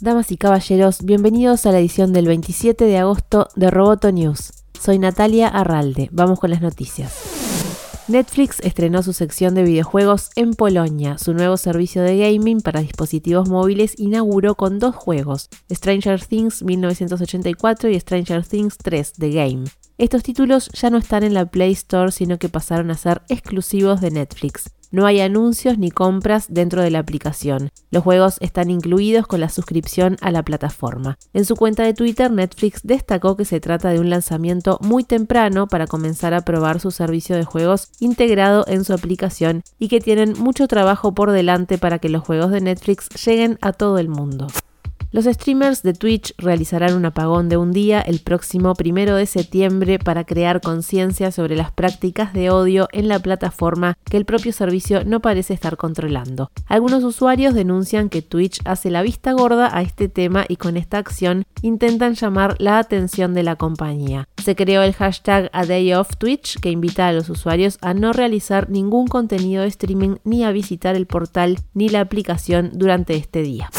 Damas y caballeros, bienvenidos a la edición del 27 de agosto de Roboto News. Soy Natalia Arralde. Vamos con las noticias. Netflix estrenó su sección de videojuegos en Polonia. Su nuevo servicio de gaming para dispositivos móviles inauguró con dos juegos, Stranger Things 1984 y Stranger Things 3 The Game. Estos títulos ya no están en la Play Store, sino que pasaron a ser exclusivos de Netflix. No hay anuncios ni compras dentro de la aplicación. Los juegos están incluidos con la suscripción a la plataforma. En su cuenta de Twitter, Netflix destacó que se trata de un lanzamiento muy temprano para comenzar a probar su servicio de juegos integrado en su aplicación y que tienen mucho trabajo por delante para que los juegos de Netflix lleguen a todo el mundo. Los streamers de Twitch realizarán un apagón de un día el próximo primero de septiembre para crear conciencia sobre las prácticas de odio en la plataforma que el propio servicio no parece estar controlando. Algunos usuarios denuncian que Twitch hace la vista gorda a este tema y con esta acción intentan llamar la atención de la compañía. Se creó el hashtag A Day Twitch que invita a los usuarios a no realizar ningún contenido de streaming ni a visitar el portal ni la aplicación durante este día.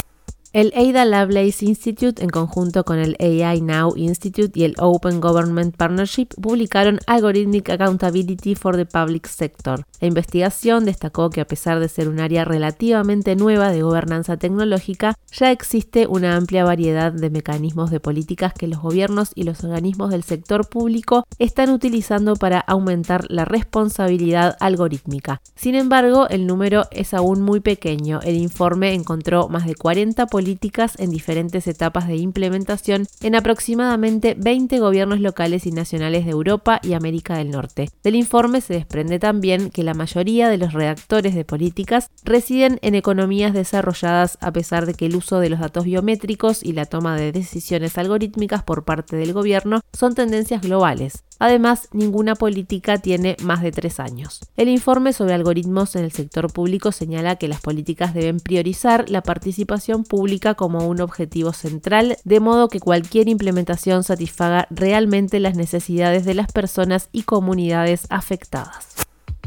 El Ada Lovelace Institute, en conjunto con el AI Now Institute y el Open Government Partnership, publicaron Algorithmic Accountability for the Public Sector. La investigación destacó que a pesar de ser un área relativamente nueva de gobernanza tecnológica, ya existe una amplia variedad de mecanismos de políticas que los gobiernos y los organismos del sector público están utilizando para aumentar la responsabilidad algorítmica. Sin embargo, el número es aún muy pequeño. El informe encontró más de 40 políticas políticas en diferentes etapas de implementación en aproximadamente 20 gobiernos locales y nacionales de Europa y América del Norte. Del informe se desprende también que la mayoría de los redactores de políticas residen en economías desarrolladas a pesar de que el uso de los datos biométricos y la toma de decisiones algorítmicas por parte del gobierno son tendencias globales. Además, ninguna política tiene más de tres años. El informe sobre algoritmos en el sector público señala que las políticas deben priorizar la participación pública como un objetivo central, de modo que cualquier implementación satisfaga realmente las necesidades de las personas y comunidades afectadas.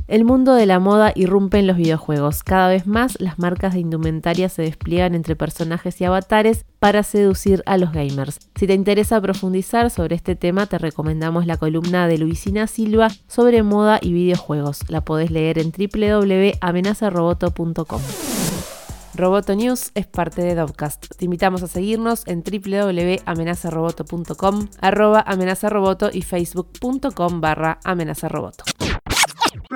El mundo de la moda irrumpe en los videojuegos. Cada vez más las marcas de indumentaria se despliegan entre personajes y avatares para seducir a los gamers. Si te interesa profundizar sobre este tema, te recomendamos la columna de Luisina Silva sobre moda y videojuegos. La podés leer en www.amenazaroboto.com. Roboto News es parte de Dovcast. Te invitamos a seguirnos en www.amenazaroboto.com, arroba amenazaroboto y facebook.com barra amenazaroboto.